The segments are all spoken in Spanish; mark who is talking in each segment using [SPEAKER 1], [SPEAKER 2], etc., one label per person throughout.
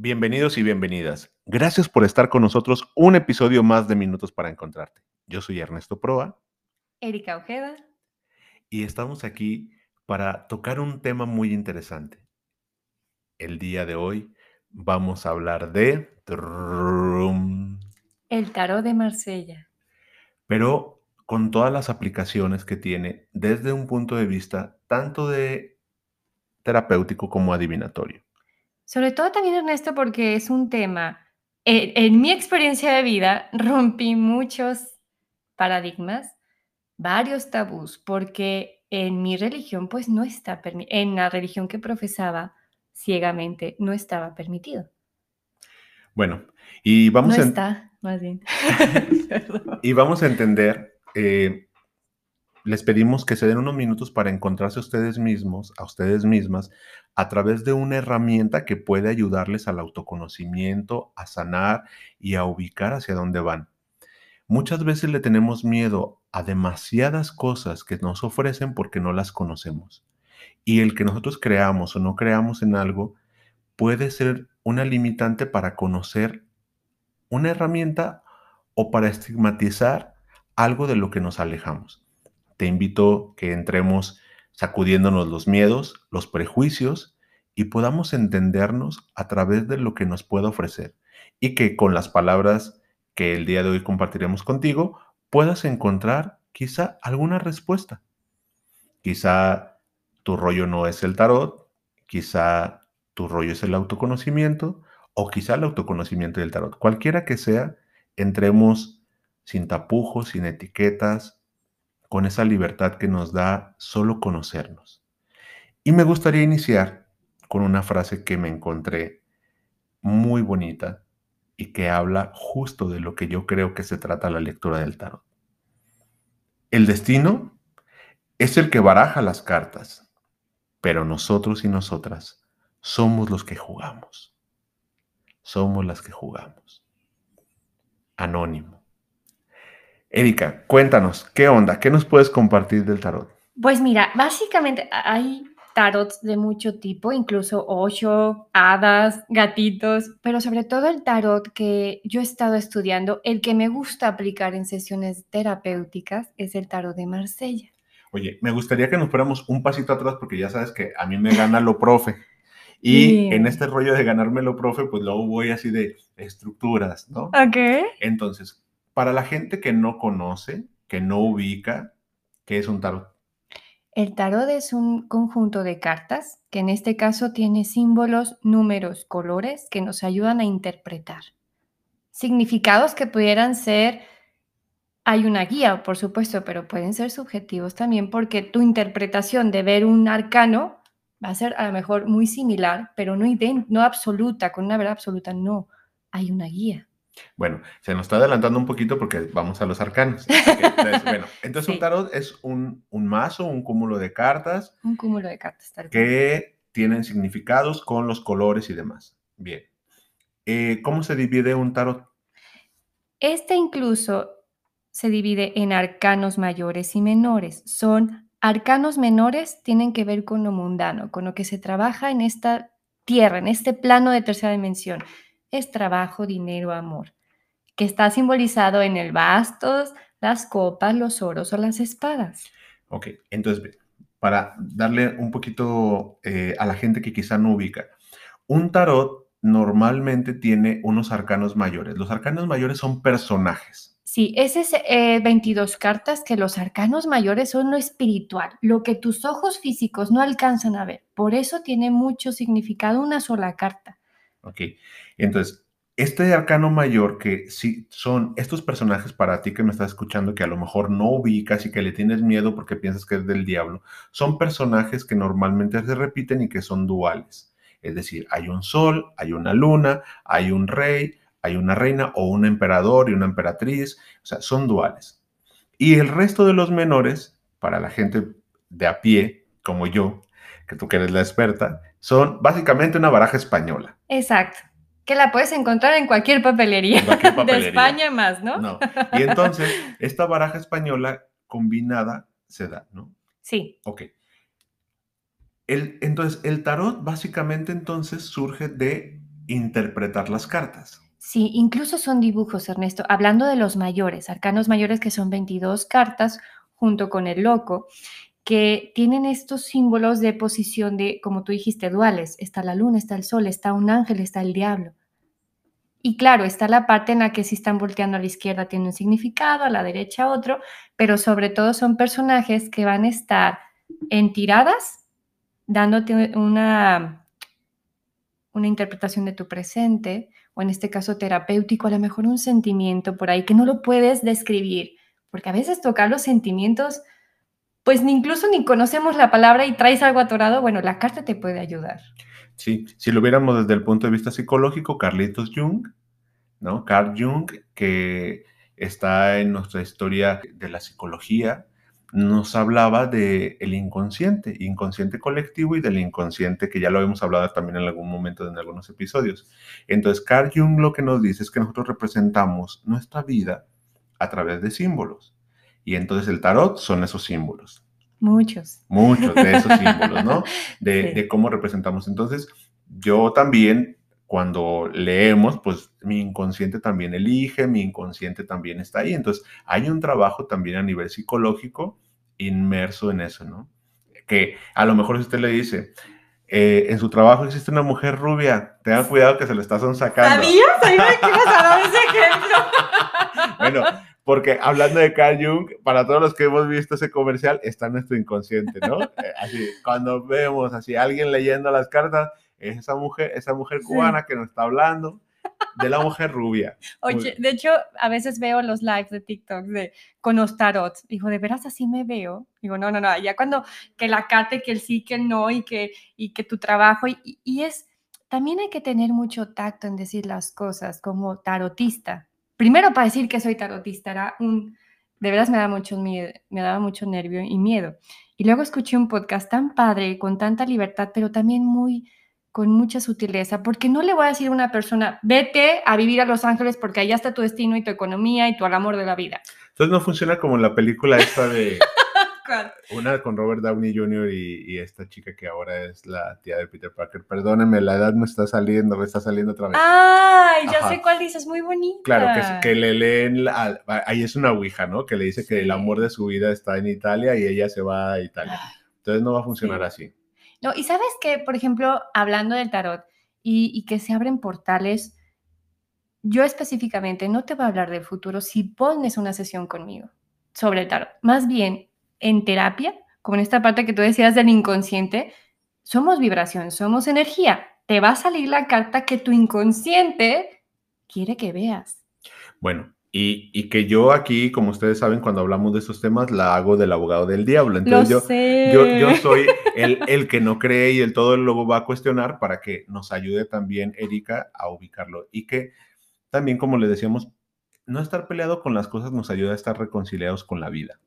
[SPEAKER 1] Bienvenidos y bienvenidas. Gracias por estar con nosotros un episodio más de Minutos para Encontrarte. Yo soy Ernesto Proa.
[SPEAKER 2] Erika Ojeda.
[SPEAKER 1] Y estamos aquí para tocar un tema muy interesante. El día de hoy vamos a hablar de...
[SPEAKER 2] El tarot de Marsella.
[SPEAKER 1] Pero con todas las aplicaciones que tiene desde un punto de vista tanto de terapéutico como adivinatorio.
[SPEAKER 2] Sobre todo también, Ernesto, porque es un tema, en, en mi experiencia de vida, rompí muchos paradigmas, varios tabús, porque en mi religión, pues no está permitido, en la religión que profesaba ciegamente, no estaba permitido.
[SPEAKER 1] Bueno, y vamos
[SPEAKER 2] no
[SPEAKER 1] a...
[SPEAKER 2] está, más bien.
[SPEAKER 1] y vamos a entender, eh, les pedimos que se den unos minutos para encontrarse a ustedes mismos, a ustedes mismas, a través de una herramienta que puede ayudarles al autoconocimiento, a sanar y a ubicar hacia dónde van. Muchas veces le tenemos miedo a demasiadas cosas que nos ofrecen porque no las conocemos. Y el que nosotros creamos o no creamos en algo puede ser una limitante para conocer una herramienta o para estigmatizar algo de lo que nos alejamos. Te invito que entremos sacudiéndonos los miedos, los prejuicios y podamos entendernos a través de lo que nos pueda ofrecer y que con las palabras que el día de hoy compartiremos contigo puedas encontrar quizá alguna respuesta. Quizá tu rollo no es el tarot, quizá tu rollo es el autoconocimiento o quizá el autoconocimiento del tarot. Cualquiera que sea, entremos sin tapujos, sin etiquetas, con esa libertad que nos da solo conocernos. Y me gustaría iniciar con una frase que me encontré muy bonita y que habla justo de lo que yo creo que se trata la lectura del tarot. El destino es el que baraja las cartas, pero nosotros y nosotras somos los que jugamos. Somos las que jugamos. Anónimo. Erika, cuéntanos, ¿qué onda? ¿Qué nos puedes compartir del tarot?
[SPEAKER 2] Pues mira, básicamente hay tarots de mucho tipo, incluso ocho, hadas, gatitos, pero sobre todo el tarot que yo he estado estudiando, el que me gusta aplicar en sesiones terapéuticas es el tarot de Marsella.
[SPEAKER 1] Oye, me gustaría que nos fuéramos un pasito atrás porque ya sabes que a mí me gana lo profe. Y en este rollo de ganarme lo profe, pues luego voy así de estructuras, ¿no?
[SPEAKER 2] Ok.
[SPEAKER 1] Entonces, para la gente que no conoce, que no ubica, ¿qué es un tarot?
[SPEAKER 2] El tarot es un conjunto de cartas que en este caso tiene símbolos, números, colores que nos ayudan a interpretar. Significados que pudieran ser, hay una guía, por supuesto, pero pueden ser subjetivos también porque tu interpretación de ver un arcano va a ser a lo mejor muy similar, pero no, no absoluta, con una verdad absoluta, no, hay una guía.
[SPEAKER 1] Bueno, se nos está adelantando un poquito porque vamos a los arcanos. Entonces, bueno, entonces
[SPEAKER 2] Sí.
[SPEAKER 1] un tarot es un, un mazo, un cúmulo de cartas
[SPEAKER 2] Un cúmulo de cartas. tal cual.
[SPEAKER 1] que tienen significados con los colores y demás. Bien. Eh, ¿Cómo se divide un tarot?
[SPEAKER 2] Este incluso se divide en arcanos mayores y menores. Son arcanos menores, tienen que ver con lo mundano, con lo que se trabaja en esta tierra, en este plano de tercera dimensión. Es trabajo, dinero, amor, que está simbolizado en el bastos, las copas, los oros o las espadas.
[SPEAKER 1] Ok, entonces, para darle un poquito eh, a la gente que quizá no ubica, un tarot normalmente tiene unos arcanos mayores. Los arcanos mayores son personajes.
[SPEAKER 2] Sí, ese es eh, 22 cartas que los arcanos mayores son lo espiritual, lo que tus ojos físicos no alcanzan a ver. Por eso tiene mucho significado una sola carta.
[SPEAKER 1] Ok, entonces, este arcano mayor que sí son estos personajes para ti que me estás escuchando que a lo mejor no ubicas y que le tienes miedo porque piensas que es del diablo, son personajes que normalmente se repiten y que son duales. Es decir, hay un sol, hay una luna, hay un rey, hay una reina o un emperador y una emperatriz, o sea, son duales. Y el resto de los menores, para la gente de a pie, como yo, que tú que eres la experta, son básicamente una baraja española.
[SPEAKER 2] Exacto. Que la puedes encontrar en cualquier papelería, de España más, ¿no?
[SPEAKER 1] No. Y entonces, esta baraja española combinada se da, ¿no?
[SPEAKER 2] Sí.
[SPEAKER 1] Ok. El, entonces, el tarot básicamente entonces surge de interpretar las cartas.
[SPEAKER 2] Sí, incluso son dibujos, Ernesto. Hablando de los mayores, arcanos mayores que son 22 cartas junto con el loco, que tienen estos símbolos de posición de, como tú dijiste, duales. Está la luna, está el sol, está un ángel, está el diablo. Y claro, está la parte en la que si están volteando a la izquierda tiene un significado, a la derecha otro, pero sobre todo son personajes que van a estar en tiradas, dándote una, una interpretación de tu presente, o en este caso terapéutico, a lo mejor un sentimiento por ahí que no lo puedes describir, porque a veces tocar los sentimientos, pues ni incluso ni conocemos la palabra y traes algo atorado, bueno, la carta te puede ayudar.
[SPEAKER 1] Sí, si lo viéramos desde el punto de vista psicológico, Carlitos Jung, ¿no? Carl Jung, que está en nuestra historia de la psicología, nos hablaba del el inconsciente, inconsciente colectivo y del inconsciente, que ya lo hemos hablado también en algún momento en algunos episodios. Entonces, Carl Jung lo que nos dice es que nosotros representamos nuestra vida a través de símbolos. Y entonces el tarot son esos símbolos.
[SPEAKER 2] Muchos.
[SPEAKER 1] Muchos de esos símbolos, ¿no? De, cómo representamos. Entonces, yo también, cuando leemos, pues mi inconsciente también elige, mi inconsciente también está ahí. Entonces, hay un trabajo también a nivel psicológico inmerso en eso, ¿no? Que a lo mejor si usted le dice, eh, en su trabajo existe una mujer rubia, tenga cuidado que se lo estás sacando.
[SPEAKER 2] ¿Sabías? Ahí me ibas a dar ese ejemplo.
[SPEAKER 1] bueno, porque hablando de Carl Jung, para todos los que hemos visto ese comercial, está nuestro inconsciente, ¿no? Eh, así, cuando vemos así alguien leyendo las cartas, es esa mujer, esa mujer cubana que nos está hablando de la mujer rubia.
[SPEAKER 2] Oye, de hecho, a veces veo los lives de TikTok de con los tarot. Digo, ¿de veras así me veo? Digo, no, no, no. Ya cuando que la carta, que el sí, que el no y que, y que tu trabajo. Y, y es, también hay que tener mucho tacto en decir las cosas como tarotista primero para decir que soy tarotista, era un, de veras me daba mucho miedo, me daba mucho nervio y miedo. Y luego escuché un podcast tan padre, con tanta libertad, pero también muy con mucha sutileza, porque no le voy a decir a una persona, vete a vivir a Los Ángeles porque allá está tu destino y tu economía y tu amor de la vida.
[SPEAKER 1] Entonces no funciona como en la película esta de una con Robert Downey Jr. Y, esta chica que ahora es la tía de Peter Parker. Perdónenme, la edad me está saliendo, me está saliendo otra vez.
[SPEAKER 2] Ay, ya sé cuál dices, muy bonita.
[SPEAKER 1] Claro, que, le leen, ahí es una ouija, ¿no? Que le dice que el amor de su vida está en Italia y ella se va a Italia. Entonces no va a funcionar así.
[SPEAKER 2] No, y sabes que, por ejemplo, hablando del tarot y, y que se abren portales, yo específicamente no te voy a hablar del futuro si pones una sesión conmigo sobre el tarot. Más bien, en terapia, como en esta parte que tú decías del inconsciente, somos vibración, somos energía. Te va a salir la carta que tu inconsciente quiere que veas.
[SPEAKER 1] Bueno, y, que yo aquí, como ustedes saben, cuando hablamos de esos temas, la hago del abogado del diablo. Entonces yo, yo, soy el, el, que no cree y el todo luego va a cuestionar para que nos ayude también Erika a ubicarlo. Y que también, como le decíamos, no estar peleado con las cosas nos ayuda a estar reconciliados con la vida.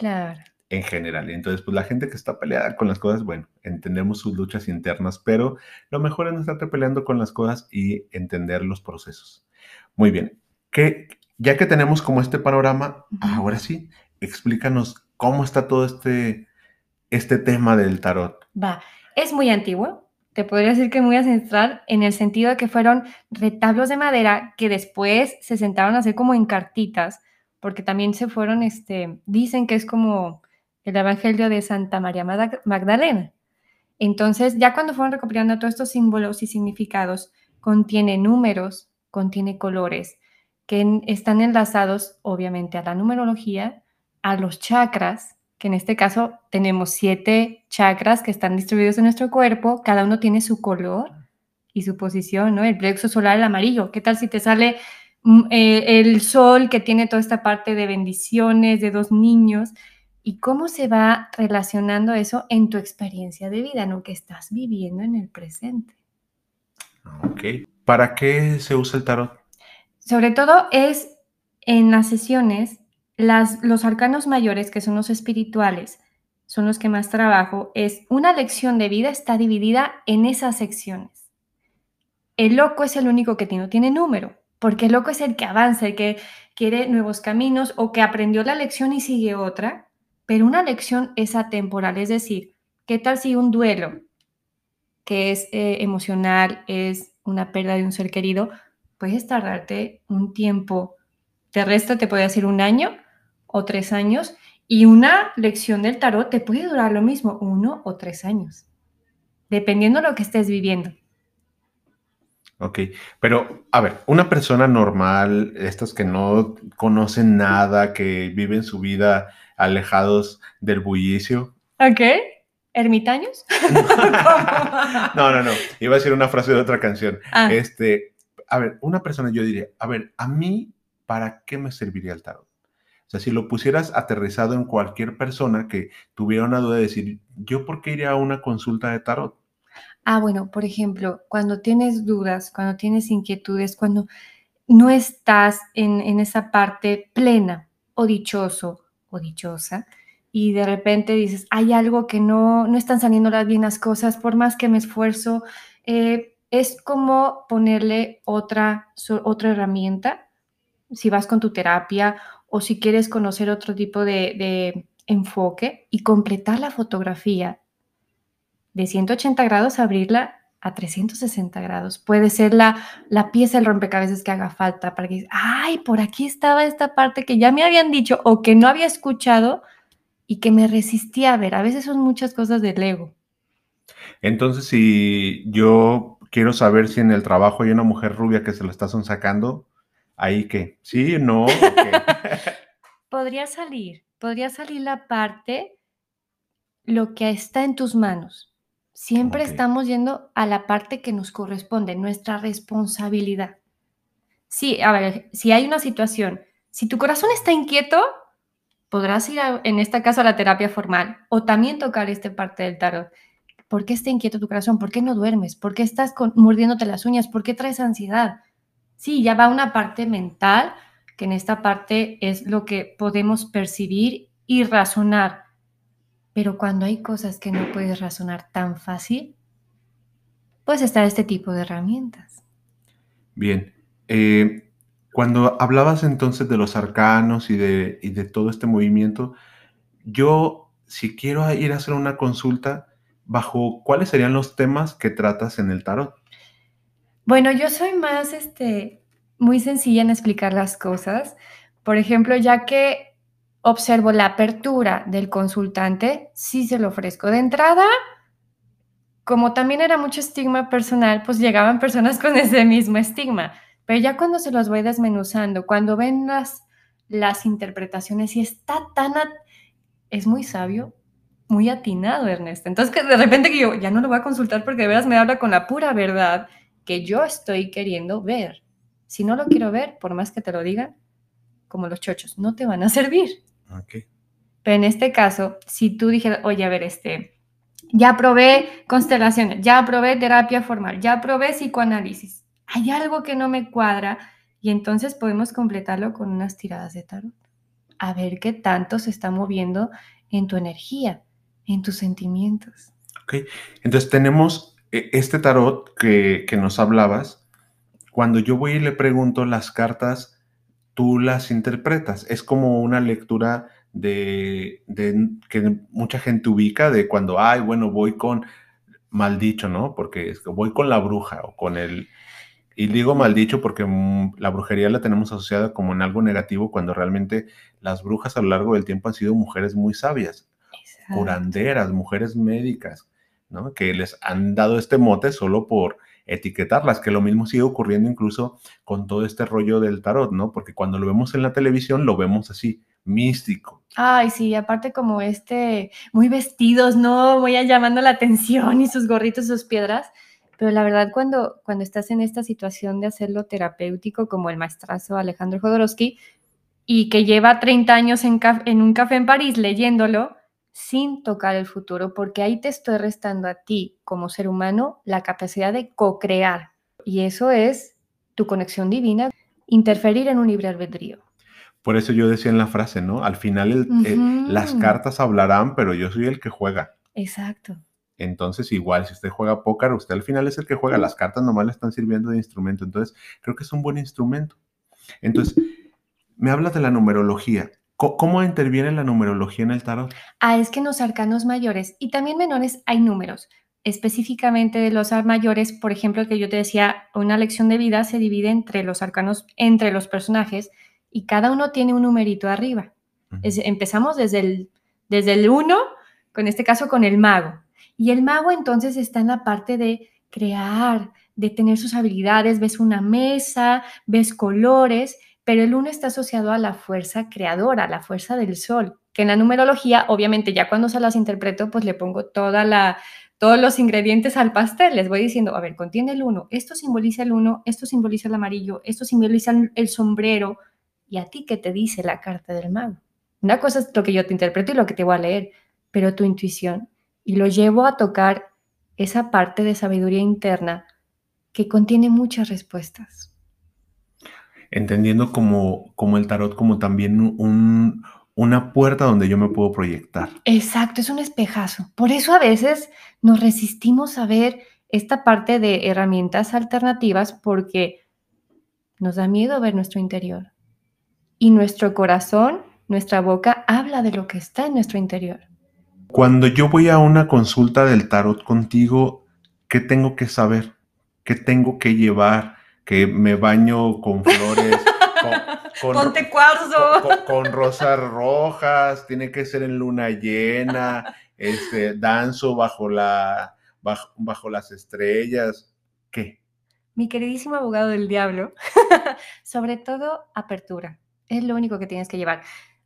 [SPEAKER 2] Claro.
[SPEAKER 1] En general. Entonces, pues la gente que está peleada con las cosas, bueno, entendemos sus luchas internas, pero lo mejor es no estar peleando con las cosas y entender los procesos. Muy bien. Que ya que tenemos como este panorama, ahora sí, explícanos cómo está todo este, este tema del tarot.
[SPEAKER 2] Va, es muy antiguo, te podría decir que muy ancestral en el sentido de que fueron retablos de madera que después se sentaron a hacer como en cartitas porque también se fueron, este, dicen que es como el Evangelio de Santa María Magdalena. Entonces, ya cuando fueron recopilando todos estos símbolos y significados, contiene números, contiene colores, que están enlazados obviamente a la numerología, a los chakras, que en este caso tenemos siete chakras que están distribuidos en nuestro cuerpo, cada uno tiene su color y su posición, ¿no? El plexo solar, el amarillo. ¿Qué tal si te sale eh, el sol que tiene toda esta parte de bendiciones, de dos niños, y cómo se va relacionando eso en tu experiencia de vida, ¿no? Que estás viviendo en el presente.
[SPEAKER 1] Ok. ¿Para qué se usa el tarot?
[SPEAKER 2] Sobre todo es en las sesiones, las, los arcanos mayores, que son los espirituales, son los que más trabajo, es una lección de vida está dividida en esas secciones. El loco es el único que no tiene número, porque el loco es el que avanza, el que quiere nuevos caminos o que aprendió la lección y sigue otra, pero una lección es atemporal, es decir, ¿qué tal si un duelo que es eh, emocional, es una pérdida de un ser querido, puedes tardarte un tiempo, de resto te puede decir un año o tres años, y una lección del tarot te puede durar lo mismo, uno o tres años, dependiendo de lo que estés viviendo.
[SPEAKER 1] Ok, pero a ver, una persona normal, estas que no conocen nada, que viven su vida alejados del bullicio.
[SPEAKER 2] Ok, ermitaños.
[SPEAKER 1] no, no, no, iba a decir una frase de otra canción. Ah. Este, a ver, una persona yo diría, a ver, a mí, ¿para qué me serviría el tarot? O sea, si lo pusieras aterrizado en cualquier persona que tuviera una duda de decir, ¿yo por qué iría a una consulta de tarot?
[SPEAKER 2] Ah, bueno, por ejemplo, cuando tienes dudas, cuando tienes inquietudes, cuando no estás en, esa parte plena o dichoso o dichosa, y de repente dices, hay algo que no, no están saliendo las bien cosas, por más que me esfuerzo, eh, es como ponerle otra, otra herramienta, si vas con tu terapia o si quieres conocer otro tipo de, enfoque y completar la fotografía de 180 grados, abrirla a 360 grados. Puede ser la, la pieza del rompecabezas que haga falta para que, ay, por aquí estaba esta parte que ya me habían dicho o que no había escuchado y que me resistía a ver. A veces son muchas cosas del ego.
[SPEAKER 1] Entonces, si yo quiero saber si en el trabajo hay una mujer rubia que se lo está sacando, ahí que, sí, no.
[SPEAKER 2] podría salir, podría salir la parte, lo que está en tus manos. Siempre estamos yendo a la parte que nos corresponde, nuestra responsabilidad. Sí, a ver, si hay una situación, si tu corazón está inquieto, podrás ir en este caso a la terapia formal o también tocar esta parte del tarot. ¿Por qué está inquieto tu corazón? ¿Por qué no duermes? ¿Por qué estás mordiéndote las uñas? ¿Por qué traes ansiedad? Sí, ya va una parte mental, que en esta parte es lo que podemos percibir y razonar. Pero cuando hay cosas que no puedes razonar tan fácil, pues está este tipo de herramientas.
[SPEAKER 1] Bien. Eh, cuando hablabas entonces de los arcanos y de, y de todo este movimiento, yo, si quiero ir a hacer una consulta, ¿bajo cuáles serían los temas que tratas en el tarot?
[SPEAKER 2] Bueno, yo soy más, este, muy sencilla en explicar las cosas. Por ejemplo, ya que observo la apertura del consultante, sí se lo ofrezco de entrada. Como también era mucho estigma personal, pues llegaban personas con ese mismo estigma. Pero ya cuando se los voy desmenuzando, cuando ven las, las interpretaciones y está tan... Es muy sabio, muy atinado, Ernesto. Entonces, que de repente que yo ya no lo voy a consultar porque de veras me habla con la pura verdad que yo estoy queriendo ver. Si no lo quiero ver, por más que te lo digan, como los chochos, no te van a servir. Pero en este caso, si tú dijeras, oye, a ver, este, ya probé constelaciones, ya probé terapia formal, ya probé psicoanálisis, hay algo que no me cuadra y entonces podemos completarlo con unas tiradas de tarot. A ver qué tanto se está moviendo en tu energía, en tus sentimientos.
[SPEAKER 1] Ok, entonces tenemos e, este tarot que, nos hablabas, cuando yo voy y le pregunto las cartas, tú las interpretas. Es como una lectura de, que mucha gente ubica de cuando, ay, bueno, voy con, mal dicho, ¿no? Porque es que voy con la bruja o con el... Y digo mal dicho porque mm, la brujería la tenemos asociada como en algo negativo cuando realmente las brujas a lo largo del tiempo han sido mujeres muy sabias, curanderas, mujeres médicas, que les han dado este mote solo por etiquetarlas, que lo mismo sigue ocurriendo incluso con todo este rollo del tarot, ¿no? Porque cuando lo vemos en la televisión lo vemos así, místico.
[SPEAKER 2] Ay, sí, aparte como este, muy vestidos, ¿no? A llamando la atención y sus gorritos, sus piedras. Pero la verdad, cuando, cuando estás en esta situación de hacerlo terapéutico, como el maestrazo Alejandro Jodorowsky, y que lleva 30 años en un café en París leyéndolo, sin tocar el futuro, porque ahí te estoy restando a ti como ser humano la capacidad de co-crear, Y eso es tu conexión divina, interferir en un libre albedrío.
[SPEAKER 1] Por eso yo decía en la frase, ¿no? Al final las cartas hablarán, pero yo soy el que juega.
[SPEAKER 2] Exacto.
[SPEAKER 1] Entonces, igual, si usted juega póker, usted al final es el que juega. Las cartas nomás le están sirviendo de instrumento. Entonces, creo que es un buen instrumento. Entonces, me hablas de la numerología. ¿Cómo interviene la numerología en el tarot?
[SPEAKER 2] Ah, es que en los arcanos mayores y también menores hay números. Específicamente de los mayores, por ejemplo, el que yo te decía, una lección de vida se divide entre los arcanos, entre los personajes, y cada uno tiene un numerito arriba. empezamos desde el, desde el 1, con este caso con el mago. Y el mago entonces está en la parte de crear, de tener sus habilidades, ves una mesa, ves colores, pero el 1 está asociado a la fuerza creadora, a la fuerza del sol, que en la numerología, obviamente ya cuando se las interpreto, pues le pongo todos los ingredientes al pastel. Les voy diciendo, a ver, contiene el 1, esto simboliza el 1, esto simboliza el amarillo, esto simboliza el sombrero, ¿Y a ti qué te dice la carta del mago? Una cosa es lo que yo te interpreto y lo que te voy a leer, pero tu intuición. Y lo llevo a tocar esa parte de sabiduría interna que contiene muchas respuestas.
[SPEAKER 1] Entendiendo como, como el tarot como también un, una puerta donde yo me puedo proyectar.
[SPEAKER 2] Exacto, es un espejazo. Por eso a veces nos resistimos a ver esta parte de herramientas alternativas porque nos da miedo ver nuestro interior y nuestro corazón, nuestra boca, habla de lo que está en nuestro interior.
[SPEAKER 1] Cuando yo voy a una consulta del tarot contigo, ¿qué tengo que saber? ¿Qué tengo que llevar? Que me baño con flores.
[SPEAKER 2] Con, Ponte cuarzo.
[SPEAKER 1] Con, rosas rojas, tiene que ser en luna llena, este, danzo bajo, la, bajo, bajo las estrellas. ¿Qué?
[SPEAKER 2] Mi queridísimo abogado del diablo, sobre todo apertura es lo único que tienes que llevar.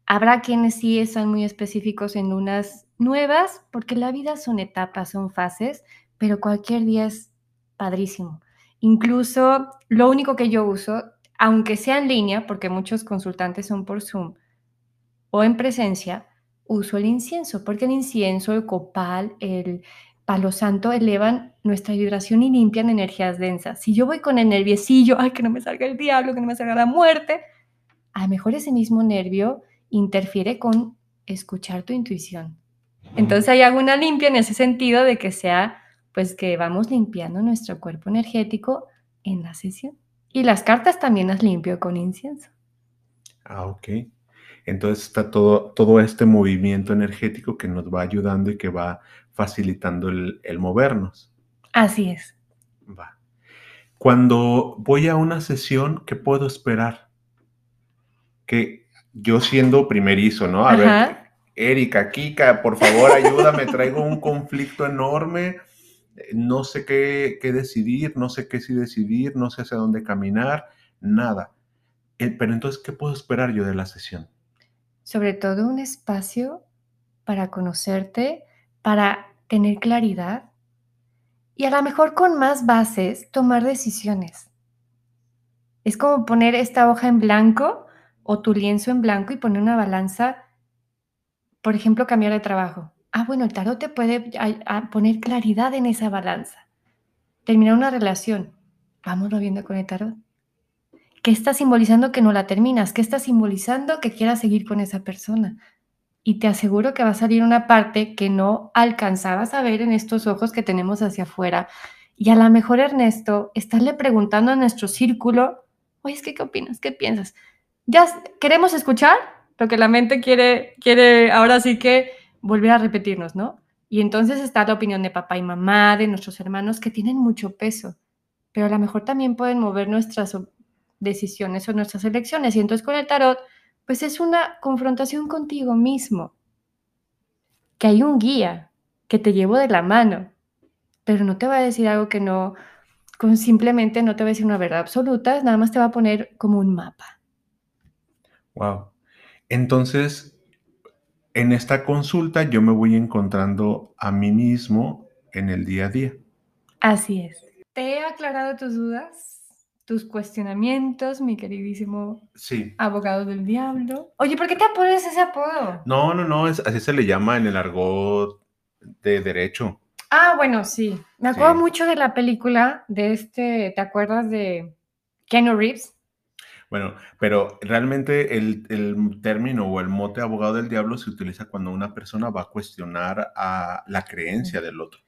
[SPEAKER 2] Habrá quienes sí están muy específicos en unas nuevas, porque la vida son etapas, son fases, pero cualquier día es padrísimo. Incluso lo único que yo uso, aunque sea en línea, porque muchos consultantes son por Zoom o en presencia, uso el incienso, porque el incienso, el copal, el palo santo elevan nuestra vibración y limpian energías densas. Si yo voy con el nerviosillo, ay, que no me salga el diablo, que no me salga la muerte, a lo mejor ese mismo nervio interfiere con escuchar tu intuición. Entonces hay alguna limpia en ese sentido de que sea, pues que vamos limpiando nuestro cuerpo energético en la sesión. Y las cartas también las limpio con incienso.
[SPEAKER 1] Ah, ok. Entonces está todo, todo este movimiento energético que nos va ayudando y que va facilitando el, el movernos.
[SPEAKER 2] Así es.
[SPEAKER 1] Va. Cuando voy a una sesión, ¿qué puedo esperar? que yo siendo primerizo, ¿no? A ver, Erika, Kika, por favor, ayúdame, traigo un conflicto enorme, no sé qué, decidir, no sé qué sí decidir, no sé hacia dónde caminar, nada. Eh, pero entonces, ¿qué puedo esperar yo de la sesión?
[SPEAKER 2] Sobre todo un espacio para conocerte, para tener claridad y a lo mejor con más bases tomar decisiones. Es como poner esta hoja en blanco o tu lienzo en blanco y poner una balanza, por ejemplo, cambiar de trabajo. Ah, bueno, el tarot te puede poner claridad en esa balanza. Terminar una relación. Vamos viendo con el tarot. ¿Qué está simbolizando que no la terminas? ¿Qué está simbolizando que quieras seguir con esa persona? Y te aseguro que va a salir una parte que no alcanzabas a ver en estos ojos que tenemos hacia afuera. Y a lo mejor, Ernesto, estarle preguntando a nuestro círculo, oye, es que, ¿qué opinas? ¿Qué piensas? ya queremos escuchar lo que la mente quiere, quiere ahora sí que volver a repetirnos, ¿no? Y entonces está la opinión de papá y mamá, de nuestros hermanos, que tienen mucho peso, pero a lo mejor también pueden mover nuestras decisiones o nuestras elecciones. Y entonces con el tarot, pues es una confrontación contigo mismo, que hay un guía que te llevo de la mano, pero no te va a decir algo que no, con simplemente no te va a decir una verdad absoluta, nada más te va a poner como un mapa.
[SPEAKER 1] Wow. Entonces, en esta consulta yo me voy encontrando a mí mismo en el día a día.
[SPEAKER 2] Así es. ¿Te he aclarado tus dudas? tus cuestionamientos, mi queridísimo
[SPEAKER 1] sí.
[SPEAKER 2] abogado del diablo. Oye, ¿por qué te pones ese apodo?
[SPEAKER 1] No, no, no, así se le llama en el argot de derecho.
[SPEAKER 2] Ah, bueno, sí. Me acuerdo mucho de la película de este, ¿te acuerdas de Keanu Reeves?
[SPEAKER 1] Bueno, pero realmente el, el, término o el mote abogado del diablo se utiliza cuando una persona va a cuestionar a la creencia del otro.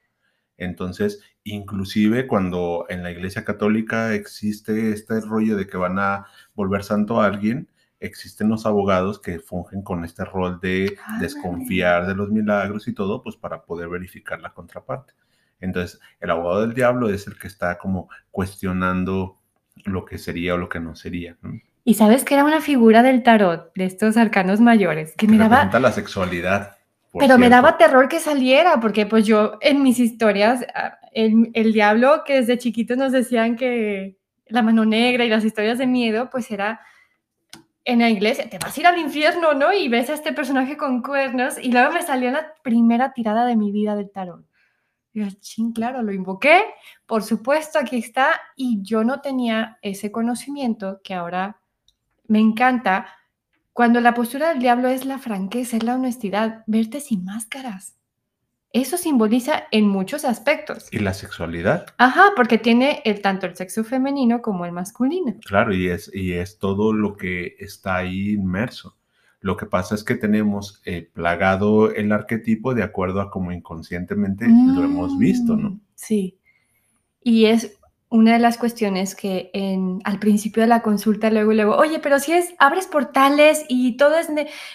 [SPEAKER 1] Entonces, inclusive cuando en la Iglesia Católica existe este rollo de que van a volver santo a alguien, existen los abogados que fungen con este rol de desconfiar de los milagros y todo, pues para poder verificar la contraparte. Entonces, el abogado del diablo es el que está como cuestionando lo que sería o lo que no sería.
[SPEAKER 2] Y sabes que era una figura del tarot, de estos arcanos mayores, que me daba...
[SPEAKER 1] la sexualidad.
[SPEAKER 2] Pero me daba terror que saliera, porque pues yo en mis historias, ah, el, el diablo que desde chiquitos nos decían que la mano negra y las historias de miedo, pues era en la iglesia, te vas a ir al infierno, ¿no? Y ves a este personaje con cuernos y luego me salió la primera tirada de mi vida del tarot. Y yo, ching, claro, lo invoqué, por supuesto, aquí está, y yo no tenía ese conocimiento que ahora me encanta, cuando la postura del diablo es la franqueza, es la honestidad, verte sin máscaras. Eso simboliza en muchos aspectos.
[SPEAKER 1] ¿Y la sexualidad?
[SPEAKER 2] Ajá, porque tiene el, tanto el sexo femenino como el masculino.
[SPEAKER 1] Claro, y es, y es todo lo que está ahí inmerso. Lo que pasa es que tenemos eh, plagado el arquetipo de acuerdo a como inconscientemente lo hemos visto, ¿no? Mm,
[SPEAKER 2] sí. Y es una de las cuestiones que en, al principio de la consulta luego luego, oye, pero si es, abres portales y todo es,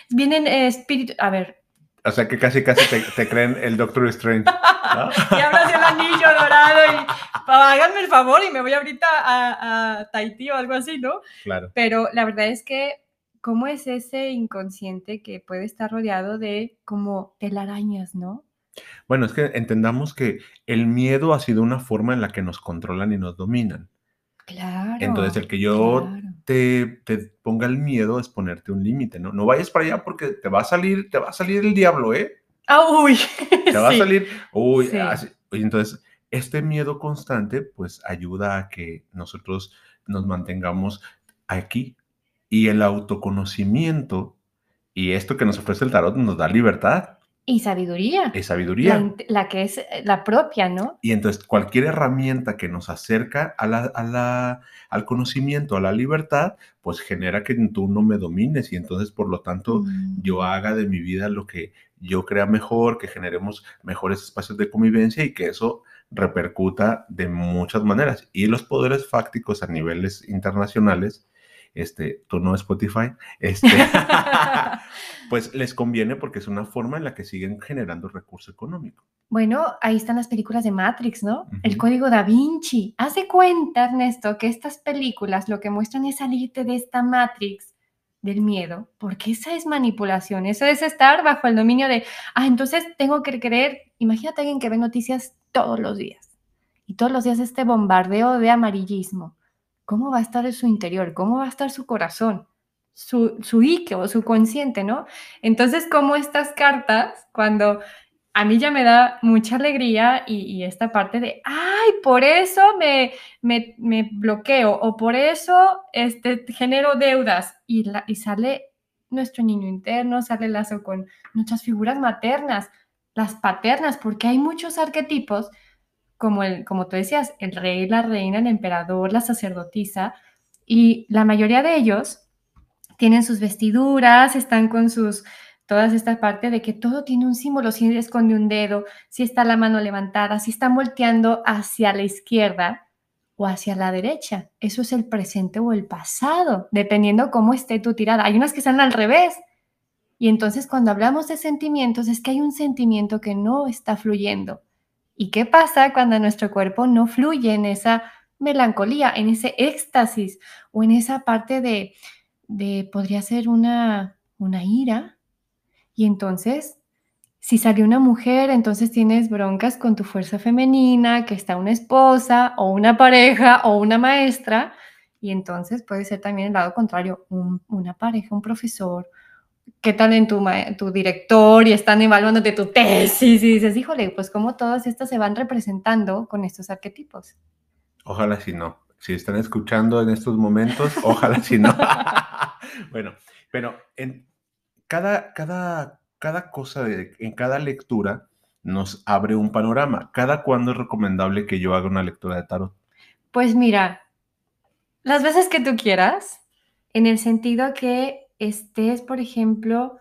[SPEAKER 2] vienen espíritus, a ver,
[SPEAKER 1] o sea que casi casi te, creen el Doctor Strange.
[SPEAKER 2] y abras el anillo dorado y háganme el favor y me voy ahorita a, a Tahití o algo así, ¿no?
[SPEAKER 1] Claro.
[SPEAKER 2] Pero la verdad es que, ¿cómo es ese inconsciente que puede estar rodeado de como telarañas, ¿no?
[SPEAKER 1] Bueno, es que entendamos que el miedo ha sido una forma en la que nos controlan y nos dominan.
[SPEAKER 2] Claro.
[SPEAKER 1] Entonces, el que yo te, ponga el miedo es ponerte un límite, ¿no? No vayas para allá porque te va a salir, te va a salir el diablo, ¿eh?
[SPEAKER 2] Ah, uy.
[SPEAKER 1] Te va a salir, uy, entonces, este miedo constante, pues ayuda a que nosotros nos mantengamos aquí. Y el autoconocimiento y esto que nos ofrece el tarot nos da libertad.
[SPEAKER 2] Y sabiduría.
[SPEAKER 1] Y sabiduría.
[SPEAKER 2] La, que es eh, la propia, ¿no?
[SPEAKER 1] Y entonces cualquier herramienta que nos acerca a la, al conocimiento, a la libertad, pues genera que tú no me domines y entonces por lo tanto yo mm. haga de mi vida lo que yo crea mejor, que generemos mejores espacios de convivencia y que eso repercuta de muchas maneras. Y los poderes fácticos a niveles internacionales este, tú no Spotify, este, pues les conviene porque es una forma en la que siguen generando recurso económico.
[SPEAKER 2] Bueno, ahí están las películas de Matrix, ¿no? El código da Vinci. Haz de cuenta, Ernesto, que estas películas lo que muestran es salirte de esta Matrix del miedo, porque esa es manipulación, eso es estar bajo el dominio de, ah, entonces tengo que creer, imagínate a alguien que ve noticias todos los días y todos los días este bombardeo de amarillismo ¿cómo va a estar en su interior? ¿Cómo va a estar su corazón? Su, su Ike o su consciente, ¿no? Entonces, como estas cartas, cuando a mí ya me da mucha alegría y, esta parte de, ay, por eso me, me, bloqueo o por eso este, genero deudas y, la, y sale nuestro niño interno, sale el lazo con nuestras figuras maternas, las paternas, porque hay muchos arquetipos como, el, como tú decías, el rey, la reina, el emperador, la sacerdotisa, y la mayoría de ellos tienen sus vestiduras, están con sus, todas esta parte de que todo tiene un símbolo, si esconde un dedo, si está la mano levantada, si están volteando hacia la izquierda o hacia la derecha. Eso es el presente o el pasado, dependiendo cómo esté tu tirada. Hay unas que están al revés. Y entonces cuando hablamos de sentimientos es que hay un sentimiento que no está fluyendo ¿Y qué pasa cuando nuestro cuerpo no fluye en esa melancolía, en ese éxtasis o en esa parte de, de podría ser una, una ira? Y entonces, si salió una mujer, entonces tienes broncas con tu fuerza femenina, que está una esposa o una pareja o una maestra. Y entonces puede ser también el lado contrario, una pareja, un profesor, qué tal en tu, tu director y están evaluándote tu tesis y dices, híjole, pues cómo todas estas se van representando con estos arquetipos.
[SPEAKER 1] Ojalá si no. Si están escuchando en estos momentos, ojalá si no. bueno, pero en cada, cada, cada cosa, de, en cada lectura, nos abre un panorama. ¿Cada cuándo es recomendable que yo haga una lectura de tarot?
[SPEAKER 2] Pues mira, las veces que tú quieras, en el sentido que estés, por ejemplo,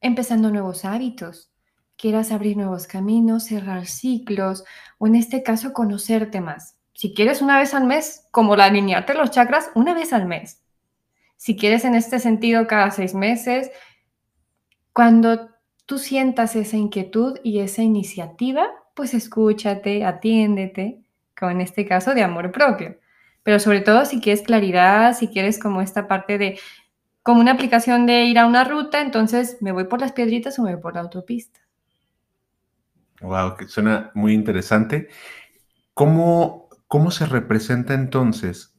[SPEAKER 2] empezando nuevos hábitos, quieras abrir nuevos caminos, cerrar ciclos o en este caso conocerte más. Si quieres una vez al mes, como la alinearte los chakras, una vez al mes. Si quieres en este sentido cada seis meses, cuando tú sientas esa inquietud y esa iniciativa, pues escúchate, atiéndete, como en este caso de amor propio. Pero sobre todo si quieres claridad, si quieres como esta parte de, como una aplicación de ir a una ruta, entonces me voy por las piedritas o me voy por la autopista.
[SPEAKER 1] Wow, que suena muy interesante. ¿Cómo, ¿Cómo se representa entonces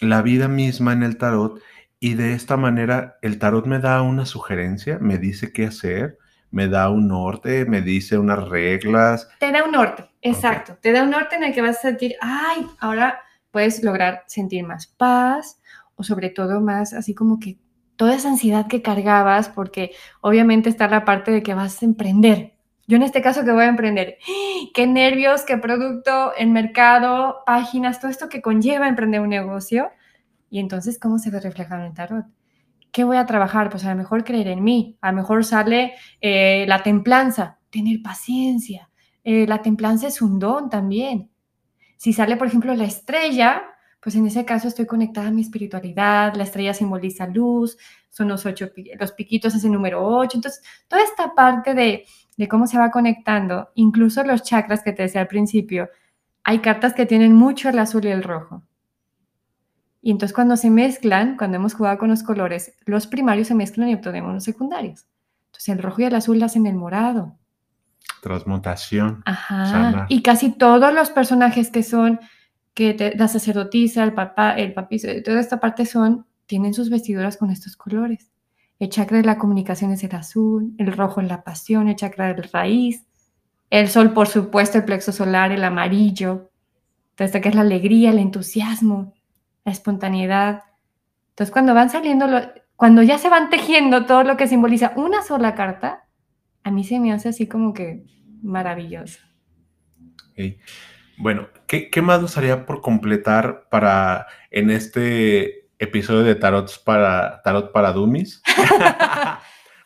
[SPEAKER 1] la vida misma en el tarot? Y de esta manera el tarot me da una sugerencia, me dice qué hacer, me da un norte, me dice unas reglas.
[SPEAKER 2] Te da un norte, exacto. Te da un norte en el que vas a sentir, ay, ahora puedes lograr sentir más paz o sobre todo más así como que toda esa ansiedad que cargabas, porque obviamente está la parte de que vas a emprender. Yo en este caso que voy a emprender, qué nervios, qué producto, el mercado, páginas, todo esto que conlleva emprender un negocio. Y entonces, ¿cómo se ve reflejado en el tarot? ¿Qué voy a trabajar? Pues a lo mejor creer en mí, a lo mejor sale eh, la templanza, tener paciencia. Eh, la templanza es un don también. Si sale, por ejemplo, la estrella, pues en ese caso estoy conectada a mi espiritualidad, la estrella simboliza luz, son los ocho, los piquitos es el número ocho, entonces toda esta parte de, de cómo se va conectando, incluso los chakras que te decía al principio, hay cartas que tienen mucho el azul y el rojo. Y entonces cuando se mezclan, cuando hemos jugado con los colores, los primarios se mezclan y obtenemos los secundarios. Entonces el rojo y el azul hacen el morado.
[SPEAKER 1] Transmutación.
[SPEAKER 2] Ajá. Y casi todos los personajes que son, que la sacerdotisa, el papá, el papizo, toda esta parte son, tienen sus vestiduras con estos colores. El chakra de la comunicación es el azul, el rojo es la pasión, el chakra de raíz, el sol, por supuesto, el plexo solar, el amarillo, entonces que es la alegría, el entusiasmo, la espontaneidad. Entonces, cuando van saliendo, cuando ya se van tejiendo todo lo que simboliza una sola carta, a mí se me hace así como que maravilloso.
[SPEAKER 1] Bueno, ¿qué, ¿qué, más nos haría por completar para en este episodio de Tarot para, tarot para Dummies?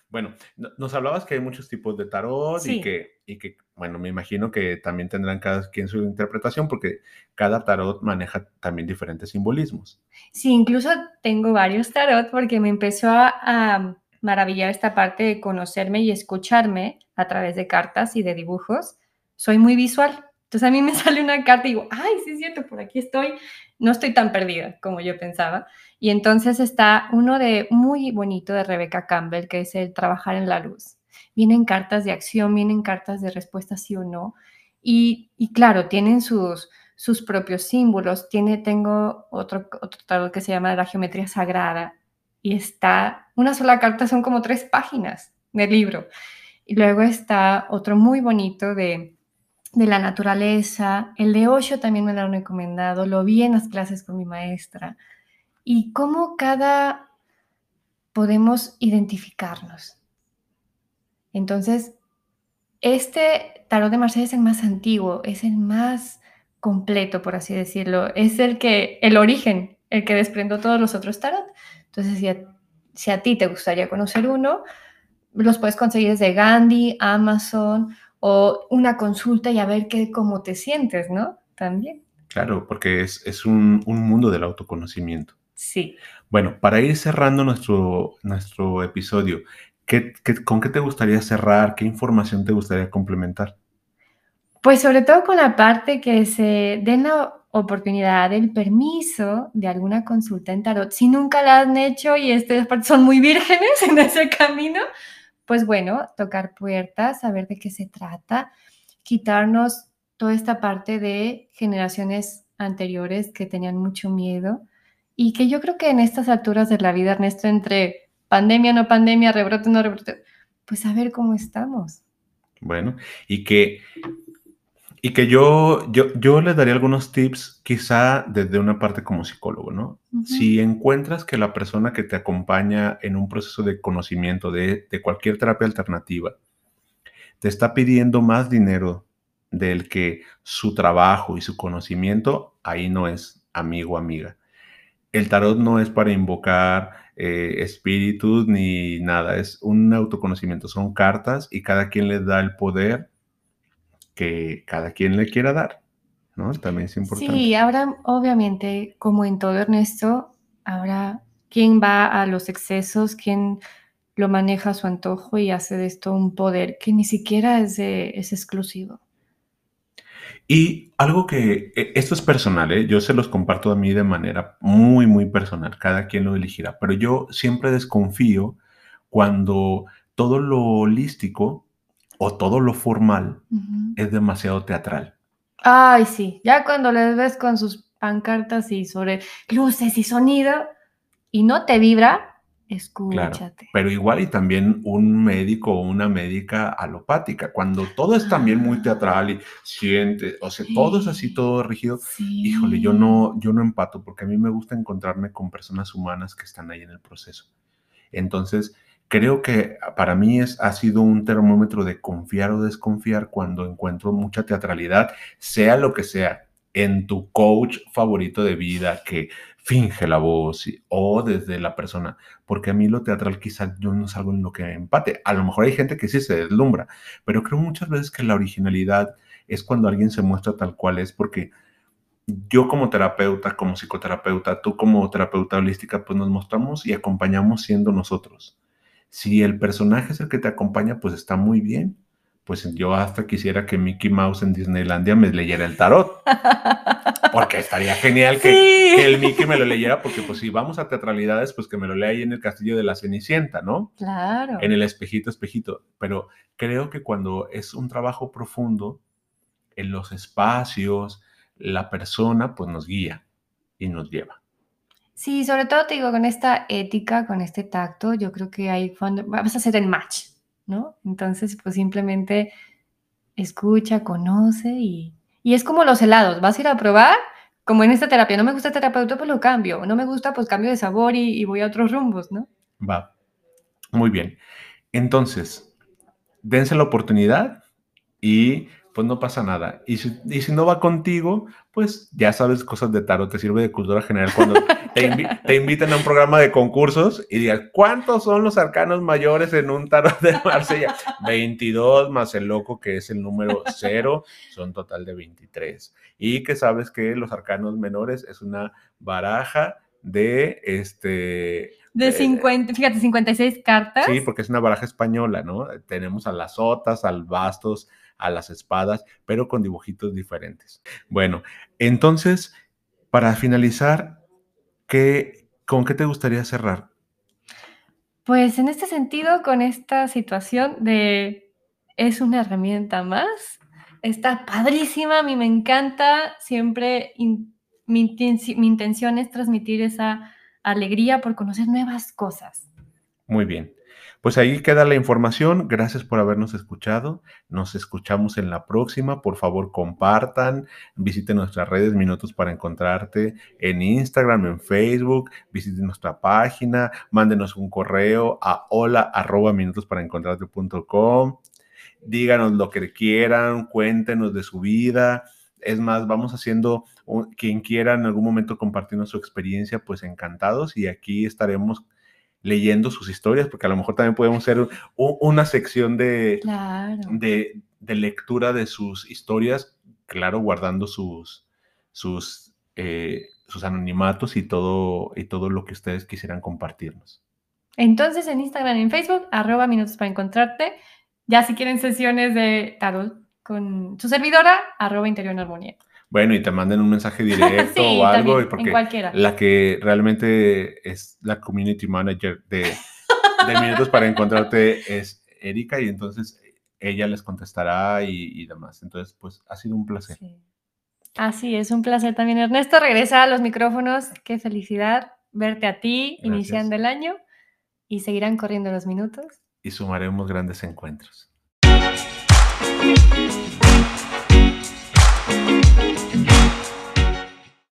[SPEAKER 1] bueno, nos hablabas que hay muchos tipos de tarot y, que, y que bueno, me imagino que también tendrán cada quien su interpretación porque cada tarot maneja también diferentes simbolismos.
[SPEAKER 2] Sí, incluso tengo varios tarot porque me empezó a, maravillar esta parte de conocerme y escucharme a través de cartas y de dibujos. Soy muy visual. Entonces a mí me sale una carta y digo, ay, sí es cierto, por aquí estoy. No estoy tan perdida como yo pensaba. Y entonces está uno de muy bonito de Rebecca Campbell, que es el trabajar en la luz vienen cartas de acción, vienen cartas de respuesta sí o no. Y, claro, tienen sus, sus propios símbolos. Tiene, tengo otro, otro tarot que se llama la geometría sagrada y está, una sola carta son como tres páginas del libro. Y luego está otro muy bonito de, de la naturaleza. El de Osho también me lo han recomendado, lo vi en las clases con mi maestra. Y cómo cada podemos identificarnos. Entonces, este tarot de Marsella es el más antiguo, es el más completo, por así decirlo. Es el que, el origen, el que desprendió todos los otros tarot. Entonces, si a, ti te gustaría conocer uno, los puedes conseguir desde Gandhi, Amazon o una consulta y a ver qué, cómo te sientes, ¿no? También.
[SPEAKER 1] Claro, porque es, un, un, mundo del autoconocimiento.
[SPEAKER 2] Sí.
[SPEAKER 1] Bueno, para ir cerrando nuestro, nuestro episodio, con qué te gustaría cerrar? ¿Qué información te gustaría complementar?
[SPEAKER 2] Pues sobre todo con la parte que se den la oportunidad, el permiso de alguna consulta en tarot. Si nunca la han hecho y estas son muy vírgenes en ese camino, pues bueno, tocar puertas, saber de qué se trata, quitarnos toda esta parte de generaciones anteriores que tenían mucho miedo y que yo creo que en estas alturas de la vida, Ernesto, entre pandemia, no pandemia, rebrote, no rebrote, pues a ver cómo estamos.
[SPEAKER 1] Bueno, y que, y que yo, yo, yo les daría algunos tips, quizá desde una parte como psicólogo, ¿no? Si encuentras que la persona que te acompaña en un proceso de conocimiento de, de cualquier terapia alternativa, te está pidiendo más dinero del que su trabajo y su conocimiento, ahí no es amigo o amiga. El tarot no es para invocar eh, espíritus ni nada, es un autoconocimiento, son cartas y cada quien les da el poder que cada quien le quiera dar, ¿no? También es importante.
[SPEAKER 2] Sí, habrá, obviamente, como en todo Ernesto, habrá quien va a los excesos, quien lo maneja a su antojo y hace de esto un poder que ni siquiera es, es exclusivo.
[SPEAKER 1] Y algo que, e, esto es personal, ¿eh? yo se los comparto a mí de manera muy, muy personal, cada quien lo elegirá, pero yo siempre desconfío cuando todo lo holístico o todo lo formal es demasiado teatral.
[SPEAKER 2] Ay, sí, ya cuando les ves con sus pancartas y sobre luces y sonido y no te vibra, Escúchate.
[SPEAKER 1] pero igual y también un médico o una médica alopática, cuando todo es también muy teatral y siente, o sea, todo es así, todo rígido, híjole, yo no, yo no empato porque a mí me gusta encontrarme con personas humanas que están ahí en el proceso. Entonces, creo que para mí es, ha sido un termómetro de confiar o desconfiar cuando encuentro mucha teatralidad, sea lo que sea, en tu coach favorito de vida que finge la voz o desde la persona, porque a mí lo teatral quizás yo no salgo en lo que empate. A lo mejor hay gente que sí se deslumbra, pero creo muchas veces que la originalidad es cuando alguien se muestra tal cual es, porque yo como terapeuta, como psicoterapeuta, tú como terapeuta holística, pues nos mostramos y acompañamos siendo nosotros. Si el personaje es el que te acompaña, pues está muy bien pues yo hasta quisiera que Mickey Mouse en Disneylandia me leyera el tarot. Porque estaría genial que, el Mickey me lo leyera, porque pues si vamos a teatralidades, pues que me lo lea ahí en el castillo de la Cenicienta, ¿no?
[SPEAKER 2] Claro.
[SPEAKER 1] En el espejito, espejito. Pero creo que cuando es un trabajo profundo, en los espacios, la persona pues nos guía y nos lleva.
[SPEAKER 2] Sí, sobre todo te digo, con esta ética, con este tacto, yo creo que ahí vas a hacer el match ¿no? Entonces, pues simplemente escucha, conoce y, es como los helados, vas a ir a probar, como en esta terapia, no me gusta el terapeuta, pues lo cambio, no me gusta, pues cambio de sabor y, y voy a otros rumbos, ¿no?
[SPEAKER 1] Va, muy bien. Entonces, dense la oportunidad y pues no pasa nada. Y si, y si, no va contigo, pues ya sabes cosas de tarot, te sirve de cultura general cuando te, te inviten a un programa de concursos y digas, ¿cuántos son los arcanos mayores en un tarot de Marsella? 22 más el loco que es el número 0, son total de 23. Y que sabes que los arcanos menores es una baraja de este...
[SPEAKER 2] De 50, fíjate, 56 cartas.
[SPEAKER 1] Sí, porque es una baraja española, ¿no? Tenemos a las sotas, al bastos, a las espadas, pero con dibujitos diferentes. Bueno, entonces, para finalizar, ¿qué, ¿con qué te gustaría cerrar?
[SPEAKER 2] Pues en este sentido, con esta situación de es una herramienta más, está padrísima, a mí me encanta, siempre mi intención es transmitir esa alegría por conocer nuevas cosas.
[SPEAKER 1] Muy bien. Pues ahí queda la información. Gracias por habernos escuchado. Nos escuchamos en la próxima. Por favor, compartan. Visiten nuestras redes Minutos para Encontrarte en Instagram, en Facebook. Visiten nuestra página. Mándenos un correo a hola minutos para encontrarte.com. Díganos lo que quieran. Cuéntenos de su vida. Es más, vamos haciendo, quien quiera en algún momento compartirnos su experiencia, pues encantados y aquí estaremos leyendo sus historias, porque a lo mejor también podemos hacer una sección de, de, lectura de sus historias, claro, guardando sus, sus, eh, sus anonimatos y todo, y todo lo que ustedes quisieran compartirnos.
[SPEAKER 2] Entonces en Instagram y en Facebook, arroba minutos para encontrarte. Ya si quieren sesiones de tarot con su servidora, arroba interior en armonía.
[SPEAKER 1] Bueno, y te manden un mensaje directo o algo, porque la que realmente es la community manager de, Minutos para Encontrarte es Erika, y entonces ella les contestará y, demás. Entonces, pues ha sido un placer.
[SPEAKER 2] Así es, un placer también. Ernesto, regresa a los micrófonos. Qué felicidad verte a ti iniciando el año y seguirán corriendo los minutos.
[SPEAKER 1] Y sumaremos grandes encuentros.